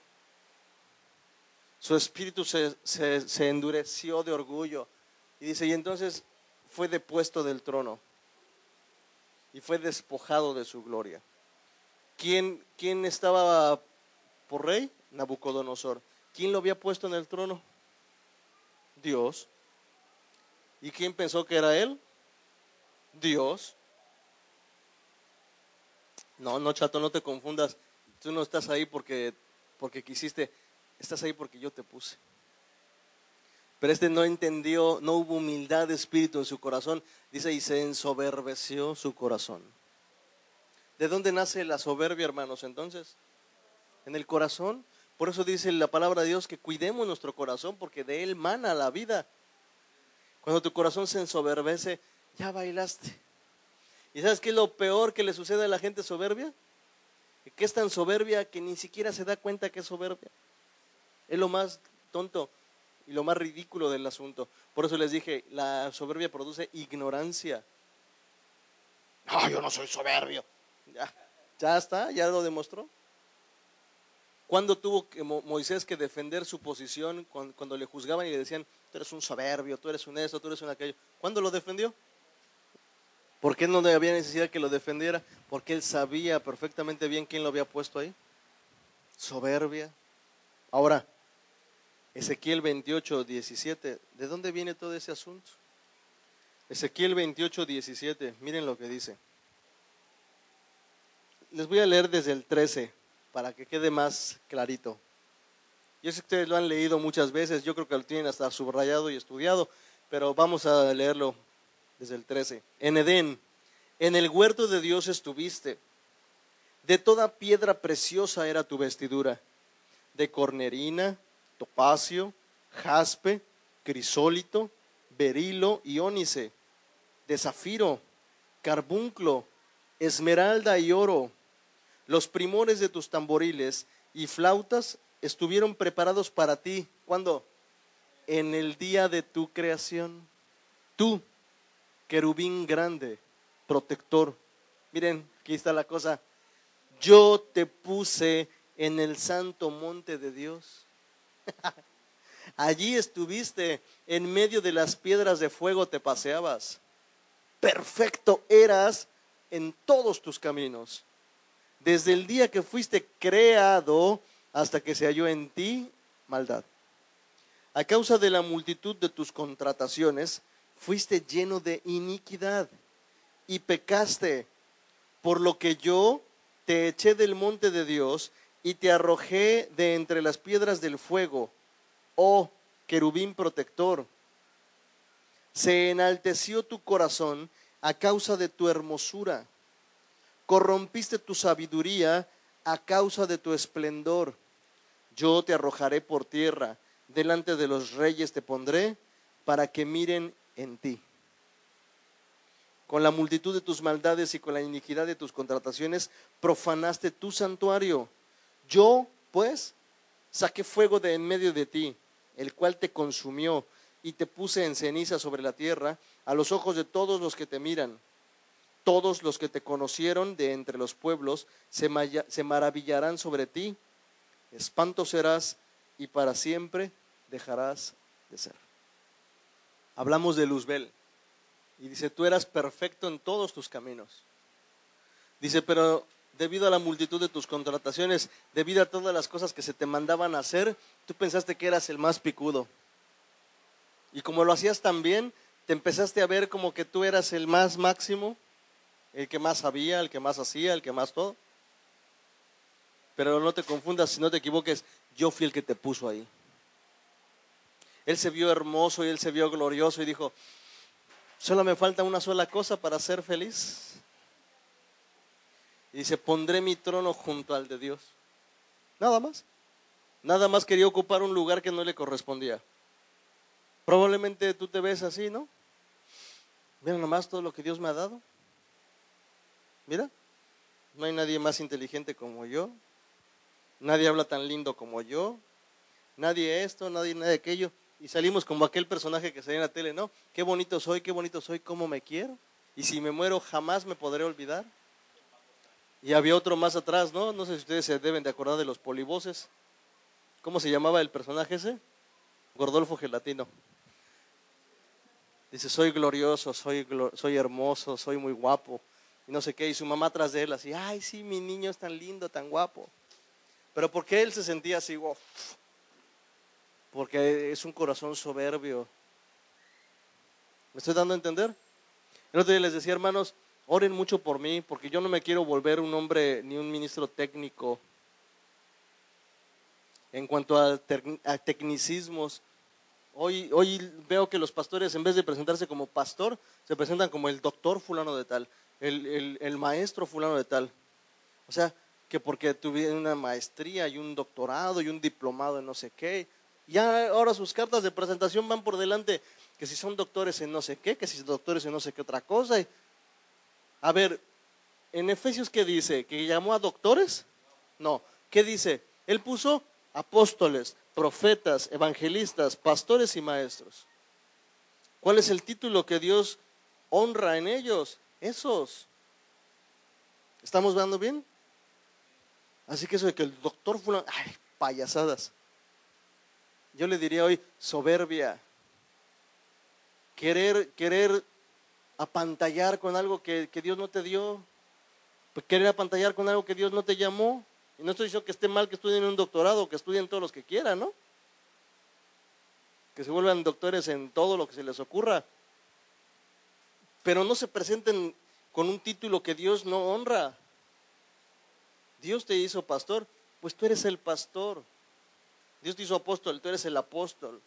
Su espíritu se, se endureció de orgullo. Y dice, y entonces fue depuesto del trono y fue despojado de su gloria. ¿Quién, quién estaba por rey? Nabucodonosor. ¿Quién lo había puesto en el trono? Dios. ¿Y quién pensó que era él? Dios. No, no, chato, no te confundas. Tú no estás ahí porque, porque quisiste, estás ahí porque yo te puse. Pero este no entendió, no hubo humildad de espíritu en su corazón. Dice, y se ensoberbeció su corazón. ¿De dónde nace la soberbia, hermanos, entonces? En el corazón. Por eso dice la palabra de Dios que cuidemos nuestro corazón porque de él mana la vida. Cuando tu corazón se ensoberbece, ya bailaste. ¿Y sabes qué es lo peor que le sucede a la gente soberbia? Que es tan soberbia que ni siquiera se da cuenta que es soberbia. Es lo más tonto y lo más ridículo del asunto. Por eso les dije, la soberbia produce ignorancia. No, yo no soy soberbio. Ya, está, ya lo demostró. ¿Cuándo tuvo Moisés que defender su posición cuando, le juzgaban y le decían, tú eres un soberbio, tú eres un eso, tú eres un aquello? ¿Cuándo lo defendió? ¿Por qué no había necesidad que lo defendiera? Porque él sabía perfectamente bien quién lo había puesto ahí. Soberbia. Ahora, Ezequiel 28, 17. ¿De dónde viene todo ese asunto? Ezequiel 28, 17. Miren lo que dice. Les voy a leer desde el 13 para que quede más clarito. Yo sé que ustedes lo han leído muchas veces, yo creo que lo tienen hasta subrayado y estudiado, pero vamos a leerlo desde el 13. En Edén, en el huerto de Dios estuviste. De toda piedra preciosa era tu vestidura, de cornerina, topacio, jaspe, crisólito, berilo y ónice, de zafiro, carbunclo, esmeralda y oro. Los primores de tus tamboriles y flautas estuvieron preparados para ti. ¿Cuándo? En el día de tu creación. Tú, querubín grande, protector. Miren, aquí está la cosa. Yo te puse en el santo monte de Dios Allí estuviste, en medio de las piedras de fuego te paseabas. Perfecto eras en todos tus caminos. Desde el día que fuiste creado hasta que se halló en ti maldad. A causa de la multitud de tus contrataciones, fuiste lleno de iniquidad y pecaste, por lo que yo te eché del monte de Dios y te arrojé de entre las piedras del fuego, oh querubín protector. Se enalteció tu corazón a causa de tu hermosura. Corrompiste tu sabiduría a causa de tu esplendor. Yo te arrojaré por tierra, delante de los reyes te pondré, para que miren en ti. Con la multitud de tus maldades y con la iniquidad de tus contrataciones, profanaste tu santuario yo, pues, saqué fuego de en medio de ti, el cual te consumió, y te puse en ceniza sobre la tierra, a los ojos de todos los que te miran. Todos los que te conocieron de entre los pueblos se, maravillarán sobre ti. Espanto serás y para siempre dejarás de ser. Hablamos de Luzbel. Y dice, tú eras perfecto en todos tus caminos. Dice, pero debido a la multitud de tus contrataciones, debido a todas las cosas que se te mandaban hacer, tú pensaste que eras el más picudo. Y como lo hacías tan bien, te empezaste a ver como que tú eras el más máximo, el que más sabía, el que más hacía, el que más todo. Pero no te confundas, si no te equivoques, yo fui el que te puso ahí. Él se vio hermoso y él se vio glorioso y dijo, solo me falta una sola cosa para ser feliz. Y dice, pondré mi trono junto al de Dios. Nada más. Nada más quería ocupar un lugar que no le correspondía. Probablemente tú te ves así, ¿no? Mira nomás todo lo que Dios me ha dado. Mira, no hay nadie más inteligente como yo. Nadie habla tan lindo como yo. Nadie esto, nadie, nadie aquello. Y salimos como aquel personaje que salía en la tele, ¿no? Qué bonito soy, qué bonito soy, cómo me quiero. Y si me muero jamás me podré olvidar. Y había otro más atrás, ¿no? No sé si ustedes se deben de acordar de los polivoces. ¿Cómo se llamaba el personaje ese? Gordolfo Gelatino. Dice, soy glorioso, soy, soy hermoso, soy muy guapo. Y no sé qué. Y su mamá atrás de él así, ay, sí, mi niño es tan lindo, tan guapo. Pero ¿por qué él se sentía así? Porque es un corazón soberbio. ¿Me estoy dando a entender? El otro día les decía, hermanos, oren mucho por mí, porque yo no me quiero volver un hombre ni un ministro técnico. En cuanto a, tecnicismos, hoy, hoy veo que los pastores, en vez de presentarse como pastor, se presentan como el doctor fulano de tal, el, el maestro fulano de tal. O sea, que porque tuvieron una maestría y un doctorado y un diplomado en no sé qué. Ya ahora sus cartas de presentación van por delante que si son doctores en no sé qué, que si son doctores en no sé qué otra cosa. A ver, en Efesios, ¿qué dice? ¿Que llamó a doctores? No. ¿Qué dice? Él puso apóstoles, profetas, evangelistas, pastores y maestros. ¿Cuál es el título que Dios honra en ellos? Esos. ¿Estamos dando bien? Así que eso de que el doctor fulano, ay, payasadas. Yo le diría hoy soberbia, querer, querer apantallar con algo que, Dios no te dio, pues querer apantallar con algo que Dios no te llamó. Y no estoy diciendo que esté mal que estudien un doctorado, que estudien todos los que quieran, ¿no? Que se vuelvan doctores en todo lo que se les ocurra. Pero no se presenten con un título que Dios no honra. Dios te hizo pastor, pues tú eres el pastor. Dios te hizo apóstol, tú eres el apóstol.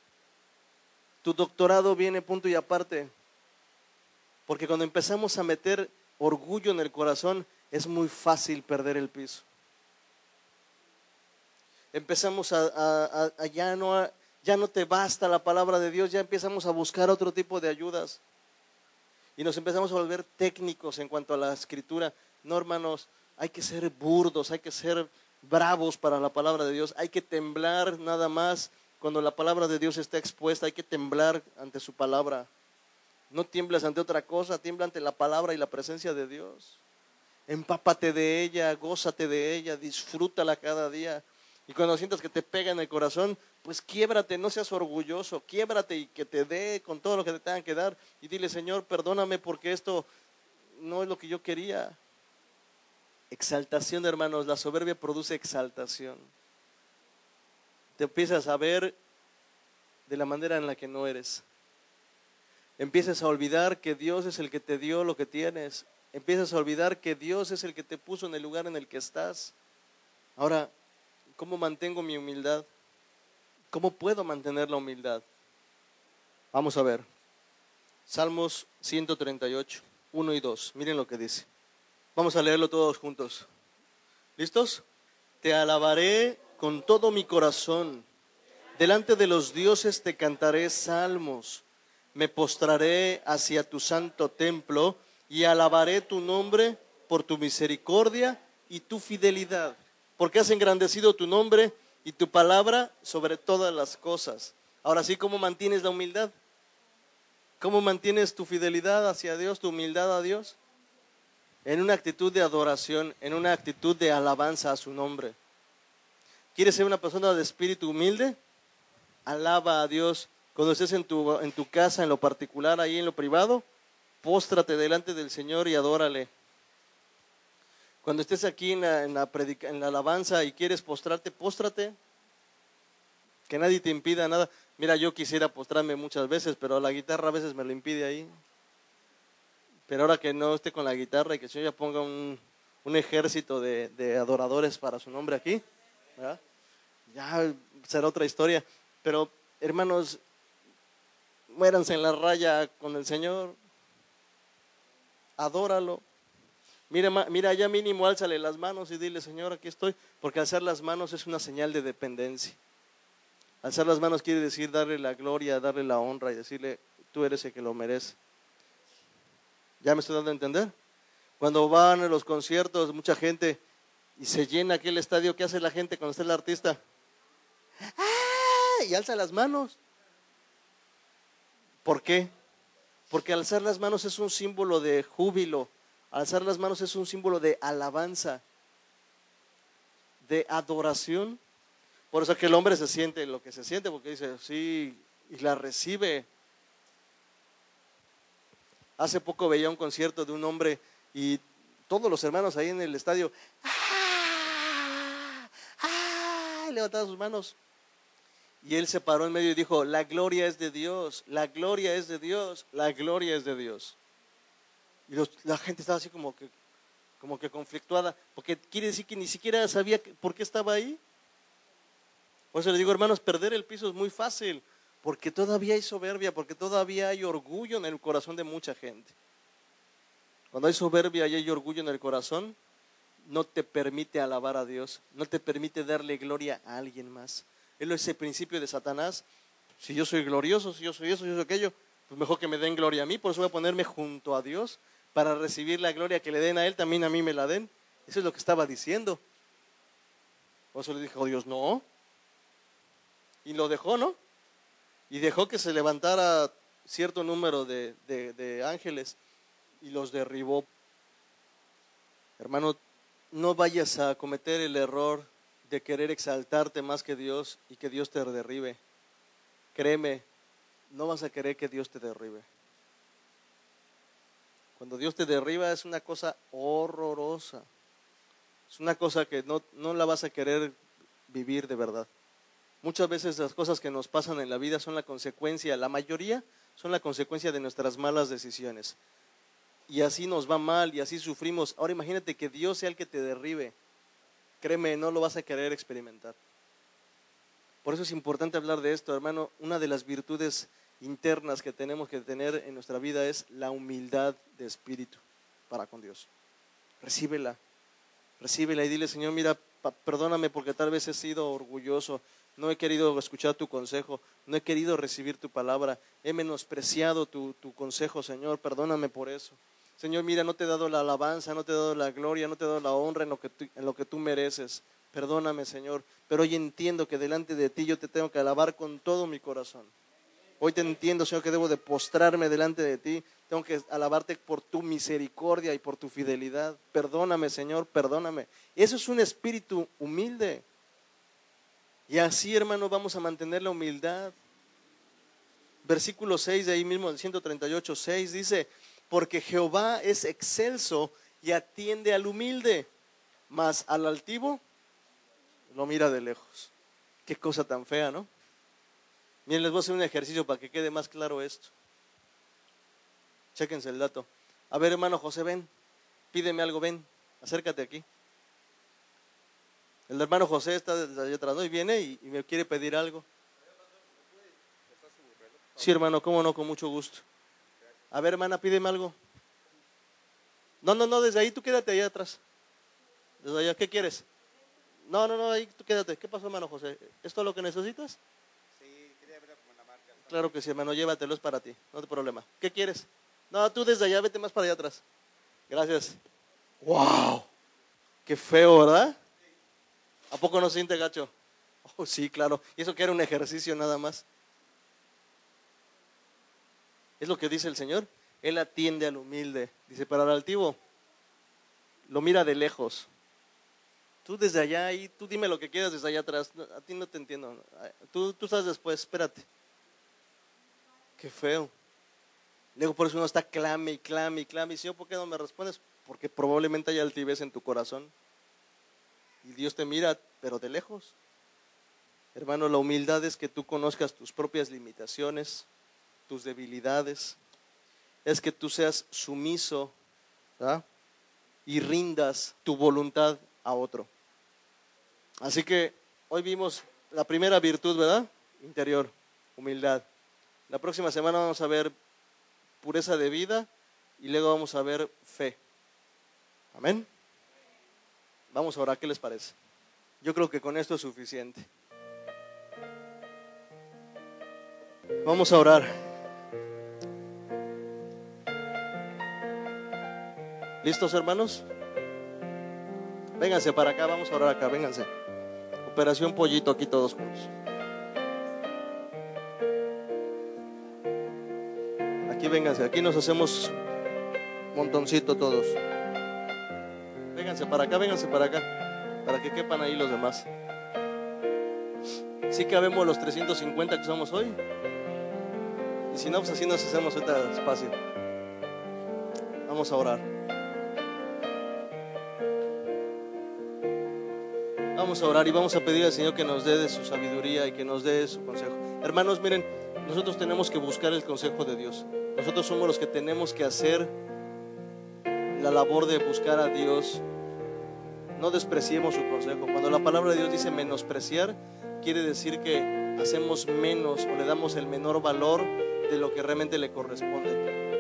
Tu doctorado viene punto y aparte. Porque cuando empezamos a meter orgullo en el corazón, es muy fácil perder el piso. Empezamos a, ya, no, ya no te basta la palabra de Dios, ya empezamos a buscar otro tipo de ayudas. Y nos empezamos a volver técnicos en cuanto a la escritura. No, hermanos, hay que ser burdos, hay que ser bravos para la palabra de Dios, hay que temblar nada más cuando la palabra de Dios está expuesta, hay que temblar ante su palabra. No tiemblas ante otra cosa, tiembla ante la palabra y la presencia de Dios. Empápate de ella, gózate de ella, disfrútala cada día. Y cuando sientas que te pega en el corazón, pues quiébrate, no seas orgulloso, quiébrate y que te dé con todo lo que te tengan que dar. Y dile, Señor, perdóname porque esto no es lo que yo quería. Exaltación, hermanos, la soberbia produce exaltación te empiezas a ver de la manera en la que no eres. Empiezas a olvidar que Dios es el que te dio lo que tienes. Empiezas a olvidar que Dios es el que te puso en el lugar en el que estás. Ahora, ¿cómo mantengo mi humildad? ¿Cómo puedo mantener la humildad? Vamos a ver. Salmos 138, 1 y 2. Miren lo que dice. Vamos a leerlo todos juntos. ¿Listos? Te alabaré con todo mi corazón. Delante de los dioses te cantaré salmos. Me postraré hacia tu santo templo y alabaré tu nombre por tu misericordia y tu fidelidad, porque has engrandecido tu nombre y tu palabra sobre todas las cosas. Ahora sí, ¿cómo mantienes la humildad? ¿Cómo mantienes tu fidelidad hacia Dios, tu humildad a Dios? En una actitud de adoración, en una actitud de alabanza a su nombre. ¿Quieres ser una persona de espíritu humilde? Alaba a Dios. Cuando estés en tu, en tu casa, en lo particular, ahí en lo privado, póstrate delante del Señor y adórale. Cuando estés aquí en la, alabanza y quieres postrarte, póstrate. Que nadie te impida nada. Mira, yo quisiera postrarme muchas veces, pero la guitarra a veces me lo impide ahí. Pero ahora que no esté con la guitarra y que el Señor ya ponga un, ejército de adoradores para su nombre aquí, ya será otra historia. Pero, hermanos, muéranse en la raya con el Señor. Adóralo. Mira, mira, ya mínimo álzale las manos y dile, Señor, aquí estoy. Porque alzar las manos es una señal de dependencia. Alzar las manos quiere decir darle la gloria, darle la honra y decirle, tú eres el que lo merece. ¿Ya me estoy dando a entender? Cuando van a los conciertos, mucha gente y se llena aquel estadio, ¿qué hace la gente cuando está el artista? ¡Ah! Y alza las manos. ¿Por qué? Porque alzar las manos es un símbolo de júbilo, alzar las manos es un símbolo de alabanza, de adoración. Por eso que el hombre se siente lo que se siente, porque dice, sí, y la recibe. Hace poco veía un concierto de un hombre y todos los hermanos ahí en el estadio, ¡ah! ¡ah! levantaban sus manos. Y él se paró en medio y dijo, la gloria es de Dios, la gloria es de Dios, la gloria es de Dios. Y la gente estaba así como que, como que conflictuada, porque quiere decir que ni siquiera sabía por qué estaba ahí. Por eso le digo, hermanos, perder el piso es muy fácil, porque todavía hay soberbia, porque todavía hay orgullo en el corazón de mucha gente. Cuando hay soberbia y hay orgullo en el corazón, no te permite alabar a Dios, no te permite darle gloria a alguien más. Es ese principio de Satanás. Si yo soy glorioso, si yo soy eso, si yo soy aquello, pues mejor que me den gloria a mí, por eso voy a ponerme junto a Dios para recibir la gloria que le den a Él, también a mí me la den. Eso es lo que estaba diciendo. Por eso le dijo Dios, no. Y lo dejó, ¿no? Y dejó que se levantara cierto número de, de ángeles y los derribó. Hermano, no vayas a cometer el error de querer exaltarte más que Dios y que Dios te derribe. Créeme, no vas a querer que Dios te derribe. Cuando Dios te derriba es una cosa horrorosa. Es una cosa que no, no la vas a querer vivir de verdad. Muchas veces las cosas que nos pasan en la vida son la consecuencia, la mayoría son la consecuencia de nuestras malas decisiones y así nos va mal y así sufrimos. Ahora imagínate que Dios sea el que te derribe. Créeme, no lo vas a querer experimentar. Por eso es importante hablar de esto, hermano. Una de las virtudes internas que tenemos que tener en nuestra vida es la humildad de espíritu para con Dios. Recíbela, recíbela y dile, Señor, mira, perdóname porque tal vez he sido orgulloso, no he querido escuchar tu consejo, no he querido recibir tu palabra, he menospreciado tu, tu consejo, Señor, perdóname por eso. Señor, mira, no te he dado la alabanza, no te he dado la gloria, no te he dado la honra en lo que tú, en lo que tú mereces. Perdóname, Señor, pero hoy entiendo que delante de ti yo te tengo que alabar con todo mi corazón. Hoy te entiendo, Señor, que debo de postrarme delante de ti. Tengo que alabarte por tu misericordia y por tu fidelidad. Perdóname, Señor, perdóname. Eso es un espíritu humilde. Y así, hermano, vamos a mantener la humildad. Versículo 6 de ahí mismo, del 138, 6 dice, porque Jehová es excelso y atiende al humilde, mas al altivo lo mira de lejos. Qué cosa tan fea, ¿no? Miren, les voy a hacer un ejercicio para que quede más claro esto. Chéquense el dato. A ver, hermano José, ven, pídeme algo, ven, acércate aquí. El hermano José está desde allá atrás, ¿no? Y viene y, me quiere pedir algo. Sí, hermano, cómo no, con mucho gusto. A ver, hermana, pídeme algo. No, no, no, desde ahí tú quédate allá atrás. Desde allá, ¿qué quieres? No, no, no, ahí tú quédate. ¿Qué pasó, hermano José? ¿Es todo lo que necesitas? Sí, quería ver como la marca. Claro que sí, hermano, llévatelo, es para ti, no te problema. ¿Qué quieres? No, tú desde allá, vete más para allá atrás. Gracias. ¡Wow! Qué feo, ¿verdad? ¿A poco no se siente gacho? Oh, sí, claro. Y eso que era un ejercicio nada más. Es lo que dice el Señor. Él atiende al humilde. Dice, para el altivo, lo mira de lejos. Tú desde allá y tú dime lo que quieras desde allá atrás. A ti no te entiendo. Tú, tú estás después, espérate. Qué feo. Luego por eso uno está clame y clame y clame. Y Señor, ¿por qué no me respondes? Porque probablemente hay altivez en tu corazón. Y Dios te mira, pero de lejos. Hermano, la humildad es que tú conozcas tus propias limitaciones, tus debilidades, es que tú seas sumiso y rindas tu voluntad a otro. Así que hoy vimos la primera virtud, ¿verdad? Interior, humildad. La próxima semana vamos a ver pureza de vida y luego vamos a ver fe. Amén. Vamos a orar, ¿qué les parece? Yo creo que con esto es suficiente. Vamos a orar. ¿Listos, hermanos? Vénganse para acá, vamos a orar acá, vénganse. Operación Pollito aquí todos juntos. Vénganse, aquí nos hacemos montoncito todos. Vénganse para acá, vénganse para acá, para que quepan ahí los demás. Sí cabemos los 350 que somos hoy. Y si no, pues así nos hacemos ahorita espacio. Vamos a orar. Vamos a orar y vamos a pedir al Señor que nos dé su sabiduría y que nos dé su consejo. Hermanos, miren, nosotros tenemos que buscar el consejo de Dios. Nosotros somos los que tenemos que hacer la labor de buscar a Dios. No despreciemos su consejo. Cuando la palabra de Dios dice menospreciar, quiere decir que hacemos menos o le damos el menor valor de lo que realmente le corresponde.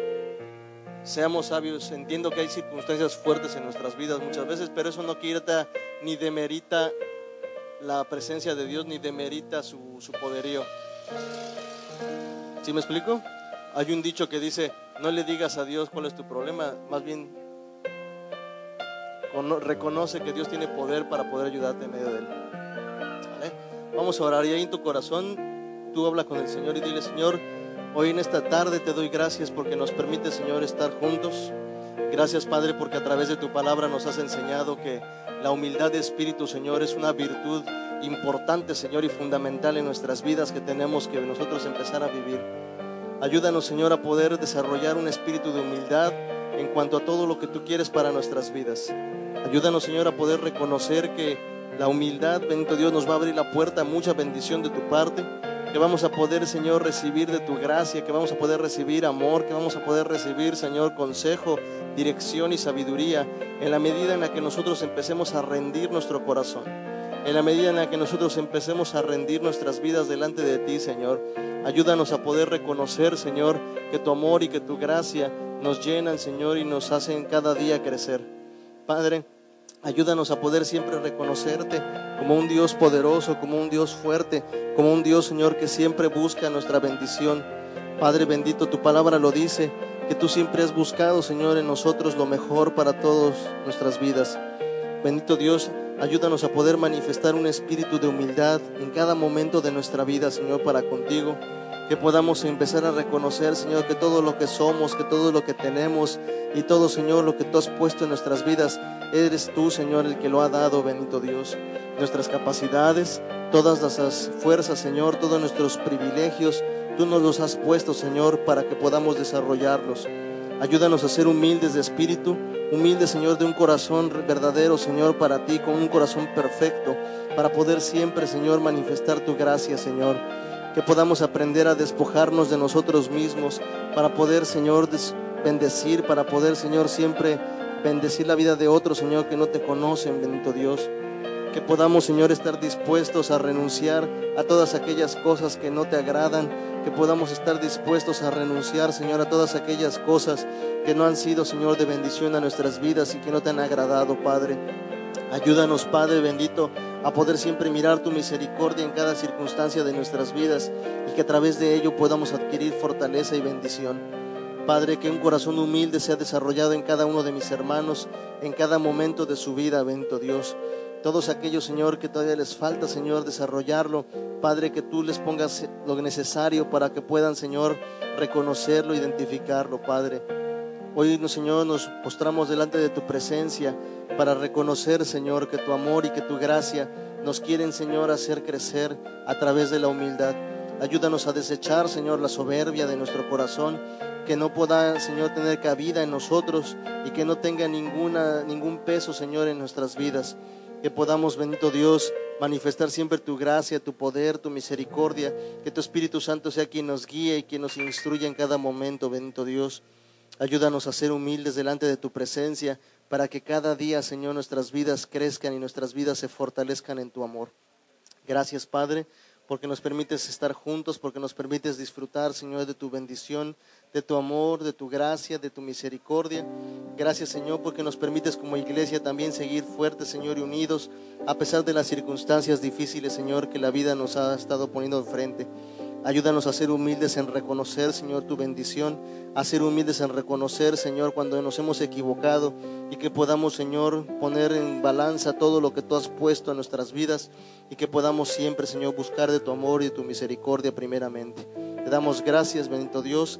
Seamos sabios, entiendo que hay circunstancias fuertes en nuestras vidas muchas veces, pero eso no quita ni demerita la presencia de Dios, ni demerita su, su poderío. ¿Sí me explico? Hay un dicho que dice, no le digas a Dios cuál es tu problema, más bien reconoce que Dios tiene poder para poder ayudarte en medio de él. Vamos a orar y ahí en tu corazón tú habla con el Señor y dile, Señor, hoy en esta tarde te doy gracias porque nos permite, Señor, estar juntos. Gracias, Padre, porque a través de tu palabra nos has enseñado que la humildad de espíritu, Señor, es una virtud importante, Señor, y fundamental en nuestras vidas que tenemos que nosotros empezar a vivir. Ayúdanos, Señor, a poder desarrollar un espíritu de humildad en cuanto a todo lo que tú quieres para nuestras vidas. Ayúdanos, Señor, a poder reconocer que la humildad, bendito Dios, nos va a abrir la puerta a mucha bendición de tu parte, que vamos a poder, Señor, recibir de tu gracia, que vamos a poder recibir amor, que vamos a poder recibir, Señor, consejo, dirección y sabiduría, en la medida en la que nosotros empecemos a rendir nuestro corazón, en la medida en la que nosotros empecemos a rendir nuestras vidas delante de ti, Señor. Ayúdanos a poder reconocer, Señor, que tu amor y que tu gracia nos llenan, Señor, y nos hacen cada día crecer. Padre, Ayúdanos a poder siempre reconocerte como un Dios poderoso, como un Dios fuerte, como un Dios, Señor, que siempre busca nuestra bendición. Padre bendito, tu palabra lo dice, que tú siempre has buscado, Señor, en nosotros lo mejor para todas nuestras vidas. Bendito Dios, ayúdanos a poder manifestar un espíritu de humildad en cada momento de nuestra vida, Señor, para contigo que podamos empezar a reconocer, Señor, que todo lo que somos, que todo lo que tenemos y todo, Señor, lo que tú has puesto en nuestras vidas, eres tú, Señor, el que lo ha dado, bendito Dios. Nuestras capacidades, todas las fuerzas, Señor, todos nuestros privilegios, tú nos los has puesto, Señor, para que podamos desarrollarlos. Ayúdanos a ser humildes de espíritu, humildes, Señor, de un corazón verdadero, Señor, para ti, con un corazón perfecto, para poder siempre, Señor, manifestar tu gracia, Señor que podamos aprender a despojarnos de nosotros mismos para poder, Señor, bendecir, para poder, Señor, siempre bendecir la vida de otros, Señor, que no te conocen, bendito Dios. Que podamos, Señor, estar dispuestos a renunciar a todas aquellas cosas que no te agradan. Que podamos estar dispuestos a renunciar, Señor, a todas aquellas cosas que no han sido, Señor, de bendición a nuestras vidas y que no te han agradado, Padre. Ayúdanos, Padre bendito, a poder siempre mirar tu misericordia en cada circunstancia de nuestras vidas y que a través de ello podamos adquirir fortaleza y bendición. Padre, que un corazón humilde sea desarrollado en cada uno de mis hermanos, en cada momento de su vida, bendito Dios. Todos aquellos, Señor, que todavía les falta, Señor, desarrollarlo. Padre, que tú les pongas lo necesario para que puedan, Señor, reconocerlo, identificarlo, Padre. Hoy, Señor, nos postramos delante de tu presencia para reconocer, Señor, que tu amor y que tu gracia nos quieren, Señor, hacer crecer a través de la humildad. Ayúdanos a desechar, Señor, la soberbia de nuestro corazón, que no pueda, Señor, tener cabida en nosotros y que no tenga ninguna, ningún peso, Señor, en nuestras vidas. Que podamos, bendito Dios, manifestar siempre tu gracia, tu poder, tu misericordia. Que tu Espíritu Santo sea quien nos guíe y quien nos instruya en cada momento, bendito Dios. Ayúdanos a ser humildes delante de tu presencia, para que cada día, Señor, nuestras vidas crezcan y nuestras vidas se fortalezcan en tu amor. Gracias, Padre, porque nos permites estar juntos, porque nos permites disfrutar, Señor, de tu bendición, de tu amor, de tu gracia, de tu misericordia. Gracias, Señor, porque nos permites como iglesia también seguir fuertes, Señor, y unidos, a pesar de las circunstancias difíciles, Señor, que la vida nos ha estado poniendo enfrente. Ayúdanos a ser humildes en reconocer, Señor, tu bendición, a ser humildes en reconocer, Señor, cuando nos hemos equivocado y que podamos, Señor, poner en balanza todo lo que tú has puesto en nuestras vidas y que podamos siempre, Señor, buscar de tu amor y de tu misericordia primeramente. Te damos gracias, bendito Dios,